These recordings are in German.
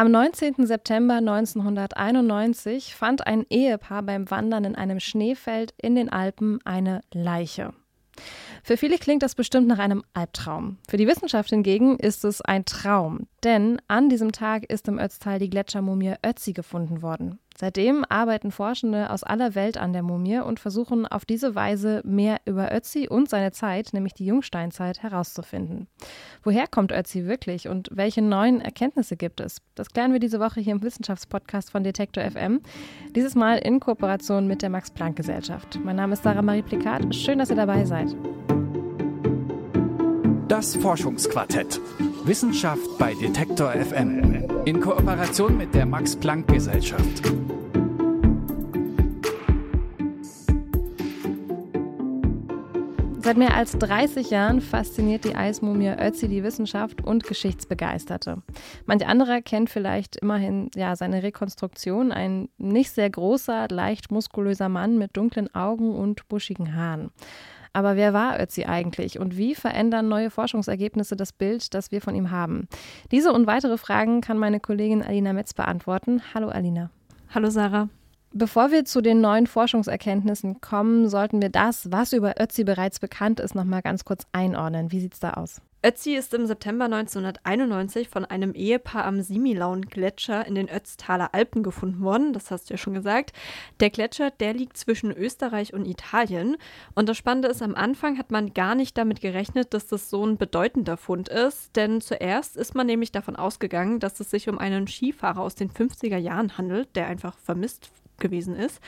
Am 19. September 1991 fand ein Ehepaar beim Wandern in einem Schneefeld in den Alpen eine Leiche. Für viele klingt das bestimmt nach einem Albtraum. Für die Wissenschaft hingegen ist es ein Traum, denn an diesem Tag ist im Ötztal die Gletschermumie Ötzi gefunden worden. Seitdem arbeiten Forschende aus aller Welt an der Mumie und versuchen auf diese Weise mehr über Ötzi und seine Zeit, nämlich die Jungsteinzeit, herauszufinden. Woher kommt Ötzi wirklich und welche neuen Erkenntnisse gibt es? Das klären wir diese Woche hier im Wissenschaftspodcast von Detektor FM. Dieses Mal in Kooperation mit der Max-Planck-Gesellschaft. Mein Name ist Sarah Marie Plikat. Schön, dass ihr dabei seid. Das Forschungsquartett. Wissenschaft bei Detektor FM. In Kooperation mit der Max-Planck-Gesellschaft. Seit mehr als 30 Jahren fasziniert die Eismumie Ötzi die Wissenschaft und Geschichtsbegeisterte. Manch anderer kennt vielleicht immerhin ja, seine Rekonstruktion, ein nicht sehr großer, leicht muskulöser Mann mit dunklen Augen und buschigen Haaren. Aber wer war Ötzi eigentlich und wie verändern neue Forschungsergebnisse das Bild, das wir von ihm haben? Diese und weitere Fragen kann meine Kollegin Alina Metz beantworten. Hallo Alina. Hallo Sarah. Bevor wir zu den neuen Forschungserkenntnissen kommen, sollten wir das, was über Ötzi bereits bekannt ist, noch mal ganz kurz einordnen. Wie sieht es da aus? Ötzi ist im September 1991 von einem Ehepaar am Similaun-Gletscher in den Ötztaler Alpen gefunden worden. Das hast du ja schon gesagt. Der Gletscher, der liegt zwischen Österreich und Italien. Und das Spannende ist, am Anfang hat man gar nicht damit gerechnet, dass das so ein bedeutender Fund ist. Denn zuerst ist man nämlich davon ausgegangen, dass es sich um einen Skifahrer aus den 50er Jahren handelt, der einfach vermisst gewesen ist.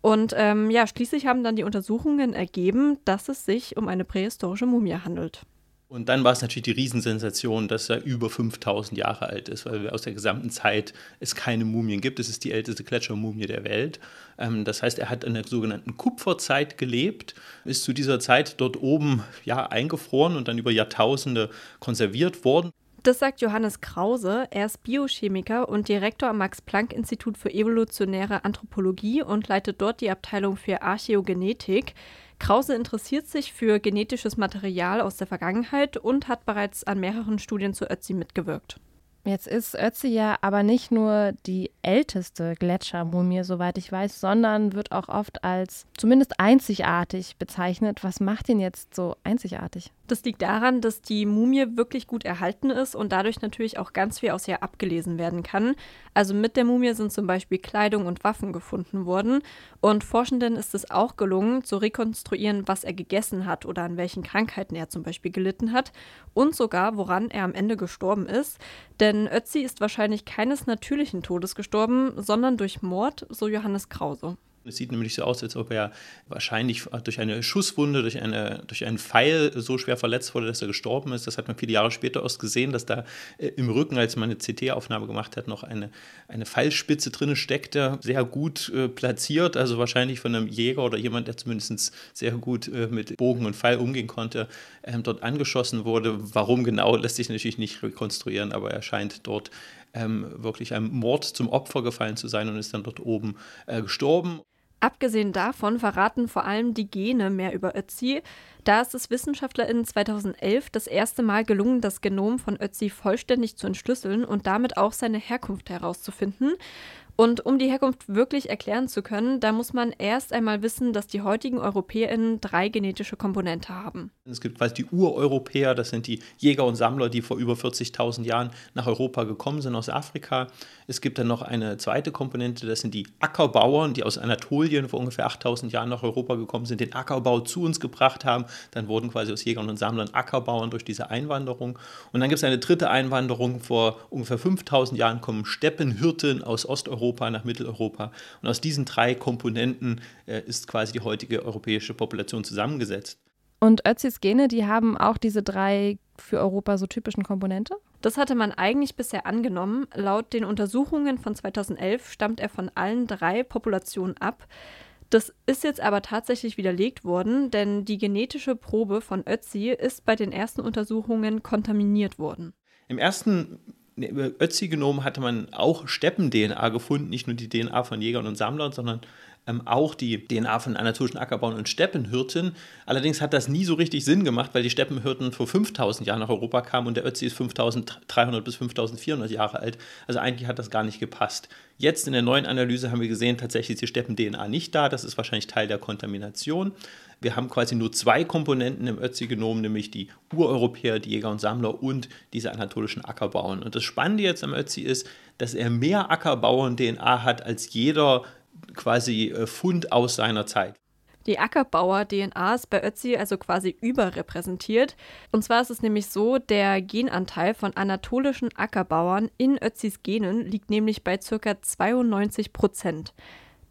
Und ähm, ja, schließlich haben dann die Untersuchungen ergeben, dass es sich um eine prähistorische Mumie handelt. Und dann war es natürlich die Riesensensation, dass er über 5000 Jahre alt ist, weil aus der gesamten Zeit es keine Mumien gibt. Es ist die älteste Gletschermumie der Welt. Ähm, das heißt, er hat in der sogenannten Kupferzeit gelebt, ist zu dieser Zeit dort oben ja, eingefroren und dann über Jahrtausende konserviert worden. Das sagt Johannes Krause. Er ist Biochemiker und Direktor am Max-Planck-Institut für evolutionäre Anthropologie und leitet dort die Abteilung für Archäogenetik. Krause interessiert sich für genetisches Material aus der Vergangenheit und hat bereits an mehreren Studien zu Ötzi mitgewirkt. Jetzt ist Ötzi ja aber nicht nur die älteste Gletschermumie, soweit ich weiß, sondern wird auch oft als zumindest einzigartig bezeichnet. Was macht ihn jetzt so einzigartig? Das liegt daran, dass die Mumie wirklich gut erhalten ist und dadurch natürlich auch ganz viel aus ihr abgelesen werden kann. Also mit der Mumie sind zum Beispiel Kleidung und Waffen gefunden worden. Und Forschenden ist es auch gelungen, zu rekonstruieren, was er gegessen hat oder an welchen Krankheiten er zum Beispiel gelitten hat und sogar, woran er am Ende gestorben ist. Denn Ötzi ist wahrscheinlich keines natürlichen Todes gestorben, sondern durch Mord, so Johannes Krause. Es sieht nämlich so aus, als ob er wahrscheinlich durch eine Schusswunde, durch, eine, durch einen Pfeil so schwer verletzt wurde, dass er gestorben ist. Das hat man viele Jahre später erst gesehen, dass da äh, im Rücken, als man eine CT-Aufnahme gemacht hat, noch eine, eine Pfeilspitze drin steckte. Sehr gut äh, platziert, also wahrscheinlich von einem Jäger oder jemand, der zumindest sehr gut äh, mit Bogen und Pfeil umgehen konnte, ähm, dort angeschossen wurde. Warum genau, lässt sich natürlich nicht rekonstruieren, aber er scheint dort ähm, wirklich einem Mord zum Opfer gefallen zu sein und ist dann dort oben äh, gestorben. Abgesehen davon verraten vor allem die Gene mehr über Ötzi. Da ist es WissenschaftlerInnen 2011 das erste Mal gelungen, das Genom von Ötzi vollständig zu entschlüsseln und damit auch seine Herkunft herauszufinden. Und um die Herkunft wirklich erklären zu können, da muss man erst einmal wissen, dass die heutigen EuropäerInnen drei genetische Komponente haben. Es gibt quasi die Ureuropäer, das sind die Jäger und Sammler, die vor über 40.000 Jahren nach Europa gekommen sind aus Afrika. Es gibt dann noch eine zweite Komponente, das sind die Ackerbauern, die aus Anatolien vor ungefähr 8000 Jahren nach Europa gekommen sind, den Ackerbau zu uns gebracht haben. Dann wurden quasi aus Jägern und Sammlern Ackerbauern durch diese Einwanderung. Und dann gibt es eine dritte Einwanderung, vor ungefähr 5000 Jahren kommen Steppenhirten aus Osteuropa Europa nach Mitteleuropa. Und aus diesen drei Komponenten äh, ist quasi die heutige europäische Population zusammengesetzt. Und Özis Gene, die haben auch diese drei für Europa so typischen Komponente? Das hatte man eigentlich bisher angenommen. Laut den Untersuchungen von 2011 stammt er von allen drei Populationen ab. Das ist jetzt aber tatsächlich widerlegt worden, denn die genetische Probe von Ötzi ist bei den ersten Untersuchungen kontaminiert worden. Im ersten Ötzi genommen hatte man auch Steppen-DNA gefunden, nicht nur die DNA von Jägern und Sammlern, sondern ähm, auch die DNA von anatolischen Ackerbauern und Steppenhirten. Allerdings hat das nie so richtig Sinn gemacht, weil die Steppenhirten vor 5000 Jahren nach Europa kamen und der Ötzi ist 5300 bis 5400 Jahre alt. Also eigentlich hat das gar nicht gepasst. Jetzt in der neuen Analyse haben wir gesehen, tatsächlich ist die Steppen-DNA nicht da. Das ist wahrscheinlich Teil der Kontamination. Wir haben quasi nur zwei Komponenten im Ötzi-Genom, nämlich die Ureuropäer, die Jäger und Sammler und diese anatolischen Ackerbauern. Und das Spannende jetzt am Ötzi ist, dass er mehr Ackerbauern-DNA hat als jeder quasi äh, Fund aus seiner Zeit. Die Ackerbauer-DNA ist bei Ötzi also quasi überrepräsentiert. Und zwar ist es nämlich so, der Genanteil von anatolischen Ackerbauern in Ötzis Genen liegt nämlich bei ca. 92 Prozent.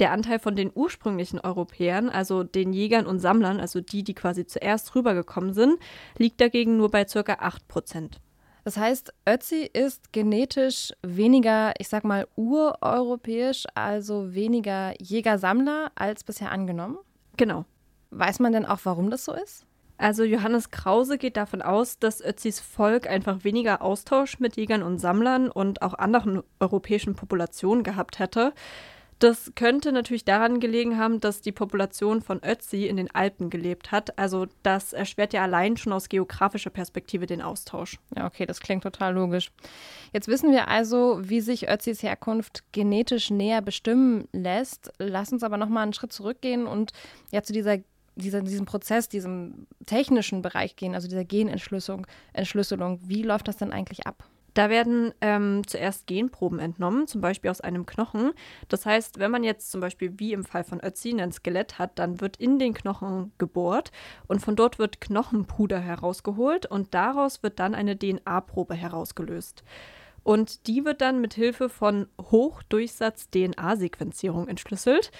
Der Anteil von den ursprünglichen Europäern, also den Jägern und Sammlern, also die, die quasi zuerst rübergekommen sind, liegt dagegen nur bei ca. 8 Prozent. Das heißt, Ötzi ist genetisch weniger, ich sag mal, ureuropäisch, also weniger Jäger-Sammler als bisher angenommen? Genau. Weiß man denn auch, warum das so ist? Also Johannes Krause geht davon aus, dass Ötzis Volk einfach weniger Austausch mit Jägern und Sammlern und auch anderen europäischen Populationen gehabt hätte. Das könnte natürlich daran gelegen haben, dass die Population von Ötzi in den Alpen gelebt hat. Also das erschwert ja allein schon aus geografischer Perspektive den Austausch. Ja, okay, das klingt total logisch. Jetzt wissen wir also, wie sich Ötzis Herkunft genetisch näher bestimmen lässt. Lass uns aber nochmal einen Schritt zurückgehen und ja zu dieser dieser, diesem Prozess, diesem technischen Bereich gehen, also dieser Genentschlüsselung. Entschlüsselung. Wie läuft das denn eigentlich ab? Da werden ähm, zuerst Genproben entnommen, zum Beispiel aus einem Knochen. Das heißt, wenn man jetzt zum Beispiel wie im Fall von Ötzi ein Skelett hat, dann wird in den Knochen gebohrt und von dort wird Knochenpuder herausgeholt und daraus wird dann eine DNA-Probe herausgelöst. Und die wird dann mit Hilfe von Hochdurchsatz-DNA-Sequenzierung entschlüsselt.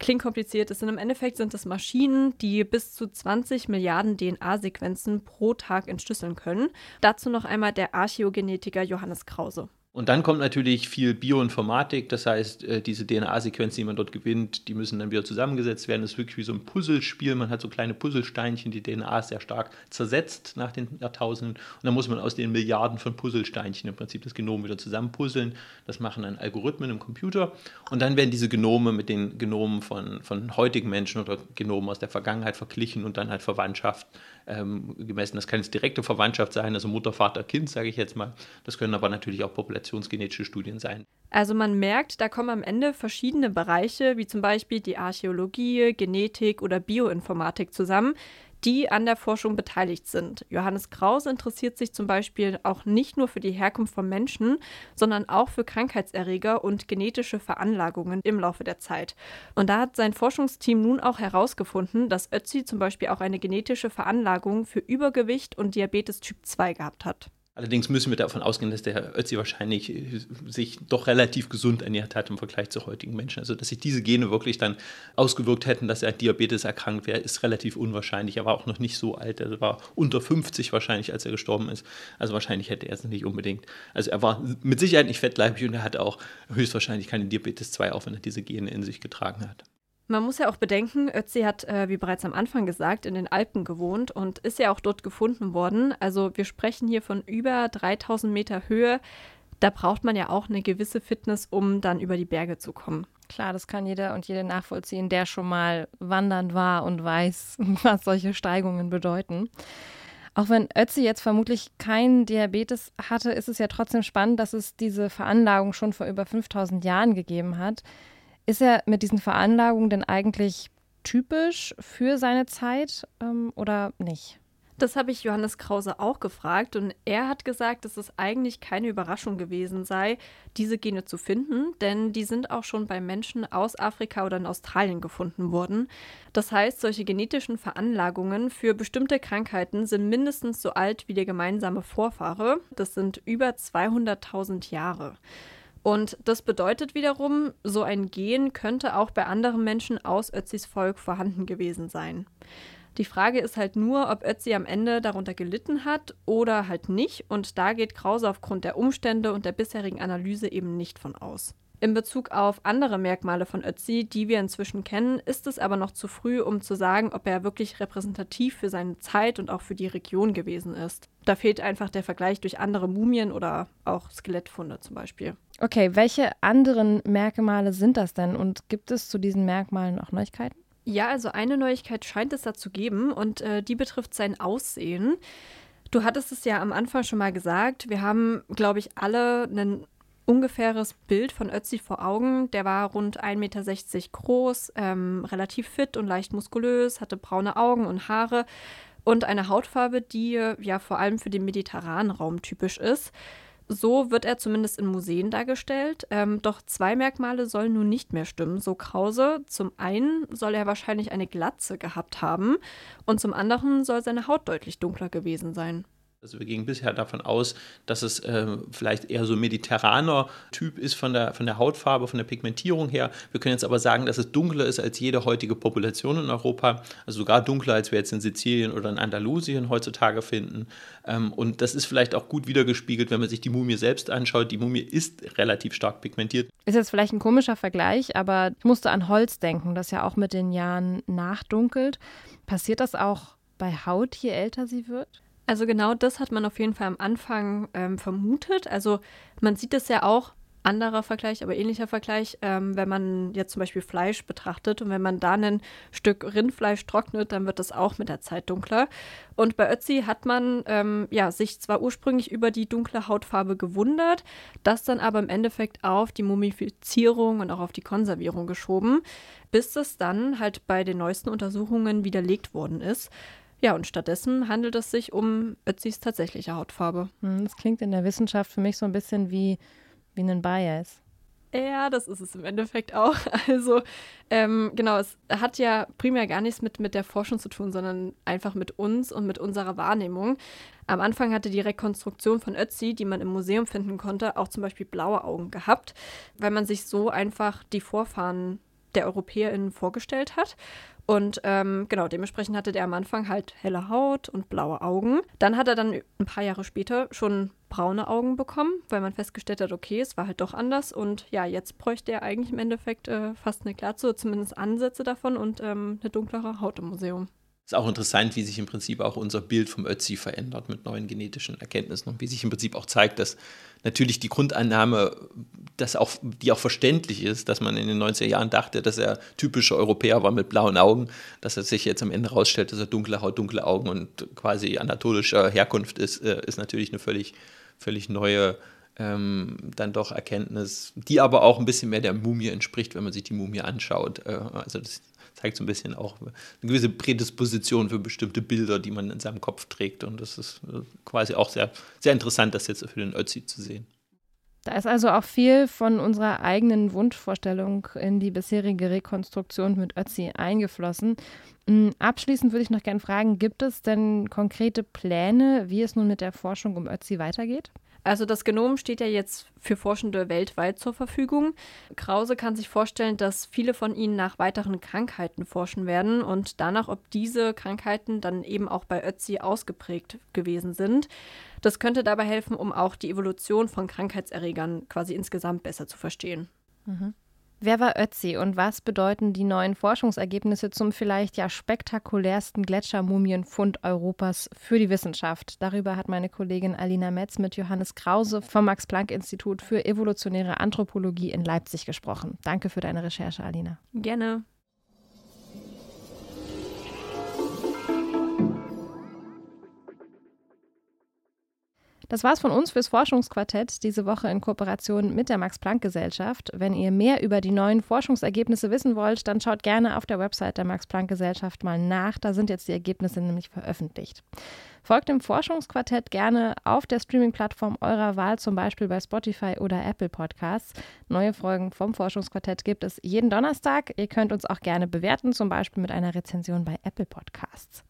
Klingt kompliziert, ist im Endeffekt sind es Maschinen, die bis zu 20 Milliarden DNA-Sequenzen pro Tag entschlüsseln können. Dazu noch einmal der Archäogenetiker Johannes Krause. Und dann kommt natürlich viel Bioinformatik, das heißt, äh, diese DNA-Sequenzen, die man dort gewinnt, die müssen dann wieder zusammengesetzt werden. Das ist wirklich wie so ein Puzzlespiel. Man hat so kleine Puzzlesteinchen, die DNA ist sehr stark zersetzt nach den Jahrtausenden. Und dann muss man aus den Milliarden von Puzzlesteinchen im Prinzip das Genom wieder zusammenpuzzeln. Das machen dann Algorithmen im Computer. Und dann werden diese Genome mit den Genomen von, von heutigen Menschen oder Genomen aus der Vergangenheit verglichen und dann halt Verwandtschaft ähm, gemessen. Das kann jetzt direkte Verwandtschaft sein, also Mutter, Vater, Kind, sage ich jetzt mal. Das können aber natürlich auch populationsgenetische Studien sein. Also man merkt, da kommen am Ende verschiedene Bereiche, wie zum Beispiel die Archäologie, Genetik oder Bioinformatik zusammen, die an der Forschung beteiligt sind. Johannes Kraus interessiert sich zum Beispiel auch nicht nur für die Herkunft von Menschen, sondern auch für Krankheitserreger und genetische Veranlagungen im Laufe der Zeit. Und da hat sein Forschungsteam nun auch herausgefunden, dass Ötzi zum Beispiel auch eine genetische Veranlagung für Übergewicht und Diabetes Typ 2 gehabt hat. Allerdings müssen wir davon ausgehen, dass der Ötzi wahrscheinlich äh, sich doch relativ gesund ernährt hat im Vergleich zu heutigen Menschen. Also, dass sich diese Gene wirklich dann ausgewirkt hätten, dass er Diabetes erkrankt wäre, ist relativ unwahrscheinlich. Er war auch noch nicht so alt. Er war unter 50 wahrscheinlich, als er gestorben ist. Also, wahrscheinlich hätte er es nicht unbedingt. Also, er war mit Sicherheit nicht fettleibig und er hatte auch höchstwahrscheinlich keine Diabetes 2, auch wenn er diese Gene in sich getragen hat. Man muss ja auch bedenken, Ötzi hat, äh, wie bereits am Anfang gesagt, in den Alpen gewohnt und ist ja auch dort gefunden worden. Also wir sprechen hier von über 3000 Meter Höhe. Da braucht man ja auch eine gewisse Fitness, um dann über die Berge zu kommen. Klar, das kann jeder und jede nachvollziehen, der schon mal wandern war und weiß, was solche Steigungen bedeuten. Auch wenn Ötzi jetzt vermutlich keinen Diabetes hatte, ist es ja trotzdem spannend, dass es diese Veranlagung schon vor über 5000 Jahren gegeben hat. Ist er mit diesen Veranlagungen denn eigentlich typisch für seine Zeit ähm, oder nicht? Das habe ich Johannes Krause auch gefragt und er hat gesagt, dass es eigentlich keine Überraschung gewesen sei, diese Gene zu finden, denn die sind auch schon bei Menschen aus Afrika oder in Australien gefunden worden. Das heißt, solche genetischen Veranlagungen für bestimmte Krankheiten sind mindestens so alt wie der gemeinsame Vorfahre. Das sind über 200.000 Jahre. Und das bedeutet wiederum, so ein Gen könnte auch bei anderen Menschen aus Ötzis Volk vorhanden gewesen sein. Die Frage ist halt nur, ob Ötzi am Ende darunter gelitten hat oder halt nicht. Und da geht Krause aufgrund der Umstände und der bisherigen Analyse eben nicht von aus. In Bezug auf andere Merkmale von Ötzi, die wir inzwischen kennen, ist es aber noch zu früh, um zu sagen, ob er wirklich repräsentativ für seine Zeit und auch für die Region gewesen ist. Da fehlt einfach der Vergleich durch andere Mumien oder auch Skelettfunde zum Beispiel. Okay, welche anderen Merkmale sind das denn und gibt es zu diesen Merkmalen auch Neuigkeiten? Ja, also eine Neuigkeit scheint es da zu geben und äh, die betrifft sein Aussehen. Du hattest es ja am Anfang schon mal gesagt. Wir haben, glaube ich, alle einen ungefähres Bild von Ötzi vor Augen. Der war rund 1,60 Meter groß, ähm, relativ fit und leicht muskulös, hatte braune Augen und Haare und eine Hautfarbe, die ja vor allem für den mediterranen Raum typisch ist. So wird er zumindest in Museen dargestellt. Ähm, doch zwei Merkmale sollen nun nicht mehr stimmen, so Krause. Zum einen soll er wahrscheinlich eine Glatze gehabt haben und zum anderen soll seine Haut deutlich dunkler gewesen sein. Also wir gingen bisher davon aus, dass es äh, vielleicht eher so mediterraner Typ ist von der, von der Hautfarbe, von der Pigmentierung her. Wir können jetzt aber sagen, dass es dunkler ist als jede heutige Population in Europa. Also sogar dunkler, als wir jetzt in Sizilien oder in Andalusien heutzutage finden. Ähm, und das ist vielleicht auch gut wiedergespiegelt, wenn man sich die Mumie selbst anschaut. Die Mumie ist relativ stark pigmentiert. Ist jetzt vielleicht ein komischer Vergleich, aber ich musste an Holz denken, das ja auch mit den Jahren nachdunkelt. Passiert das auch bei Haut, je älter sie wird? Also genau das hat man auf jeden Fall am Anfang ähm, vermutet. Also man sieht es ja auch, anderer Vergleich, aber ähnlicher Vergleich, ähm, wenn man jetzt zum Beispiel Fleisch betrachtet und wenn man da ein Stück Rindfleisch trocknet, dann wird das auch mit der Zeit dunkler. Und bei Ötzi hat man ähm, ja, sich zwar ursprünglich über die dunkle Hautfarbe gewundert, das dann aber im Endeffekt auf die Mumifizierung und auch auf die Konservierung geschoben, bis das dann halt bei den neuesten Untersuchungen widerlegt worden ist. Ja, und stattdessen handelt es sich um Ötzis tatsächliche Hautfarbe. Hm, das klingt in der Wissenschaft für mich so ein bisschen wie, wie ein Bias. Ja, das ist es im Endeffekt auch. Also, ähm, genau, es hat ja primär gar nichts mit, mit der Forschung zu tun, sondern einfach mit uns und mit unserer Wahrnehmung. Am Anfang hatte die Rekonstruktion von Ötzi, die man im Museum finden konnte, auch zum Beispiel blaue Augen gehabt, weil man sich so einfach die Vorfahren der EuropäerInnen vorgestellt hat. Und ähm, genau, dementsprechend hatte der am Anfang halt helle Haut und blaue Augen. Dann hat er dann ein paar Jahre später schon braune Augen bekommen, weil man festgestellt hat, okay, es war halt doch anders. Und ja, jetzt bräuchte er eigentlich im Endeffekt äh, fast eine Glatze, zumindest Ansätze davon und ähm, eine dunklere Haut im Museum ist auch interessant, wie sich im Prinzip auch unser Bild vom Ötzi verändert mit neuen genetischen Erkenntnissen und wie sich im Prinzip auch zeigt, dass natürlich die Grundannahme, dass auch, die auch verständlich ist, dass man in den 90er Jahren dachte, dass er typischer Europäer war mit blauen Augen, dass er sich jetzt am Ende herausstellt, dass er dunkle Haut, dunkle Augen und quasi anatolischer Herkunft ist, äh, ist natürlich eine völlig, völlig neue ähm, dann doch Erkenntnis, die aber auch ein bisschen mehr der Mumie entspricht, wenn man sich die Mumie anschaut. Äh, also das zeigt so ein bisschen auch eine gewisse Prädisposition für bestimmte Bilder, die man in seinem Kopf trägt. Und das ist äh, quasi auch sehr, sehr interessant, das jetzt für den Ötzi zu sehen. Da ist also auch viel von unserer eigenen Wunschvorstellung in die bisherige Rekonstruktion mit Ötzi eingeflossen. Hm, abschließend würde ich noch gerne fragen, gibt es denn konkrete Pläne, wie es nun mit der Forschung um Ötzi weitergeht? Also das Genom steht ja jetzt für Forschende weltweit zur Verfügung. Krause kann sich vorstellen, dass viele von ihnen nach weiteren Krankheiten forschen werden und danach, ob diese Krankheiten dann eben auch bei Ötzi ausgeprägt gewesen sind. Das könnte dabei helfen, um auch die Evolution von Krankheitserregern quasi insgesamt besser zu verstehen. Mhm. Wer war Ötzi und was bedeuten die neuen Forschungsergebnisse zum vielleicht ja spektakulärsten Gletschermumienfund Europas für die Wissenschaft? Darüber hat meine Kollegin Alina Metz mit Johannes Krause vom Max-Planck-Institut für evolutionäre Anthropologie in Leipzig gesprochen. Danke für deine Recherche, Alina. Gerne. Das war's von uns fürs Forschungsquartett diese Woche in Kooperation mit der Max-Planck-Gesellschaft. Wenn ihr mehr über die neuen Forschungsergebnisse wissen wollt, dann schaut gerne auf der Website der Max-Planck-Gesellschaft mal nach. Da sind jetzt die Ergebnisse nämlich veröffentlicht. Folgt dem Forschungsquartett gerne auf der Streaming-Plattform eurer Wahl, zum Beispiel bei Spotify oder Apple Podcasts. Neue Folgen vom Forschungsquartett gibt es jeden Donnerstag. Ihr könnt uns auch gerne bewerten, zum Beispiel mit einer Rezension bei Apple Podcasts.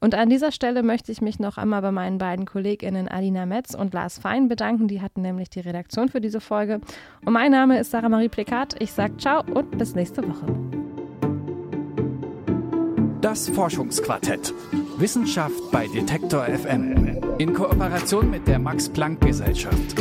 Und an dieser Stelle möchte ich mich noch einmal bei meinen beiden KollegInnen Alina Metz und Lars Fein bedanken. Die hatten nämlich die Redaktion für diese Folge. Und mein Name ist Sarah Marie Plekat. Ich sage ciao und bis nächste Woche. Das Forschungsquartett. Wissenschaft bei Detektor FM. In Kooperation mit der Max-Planck-Gesellschaft.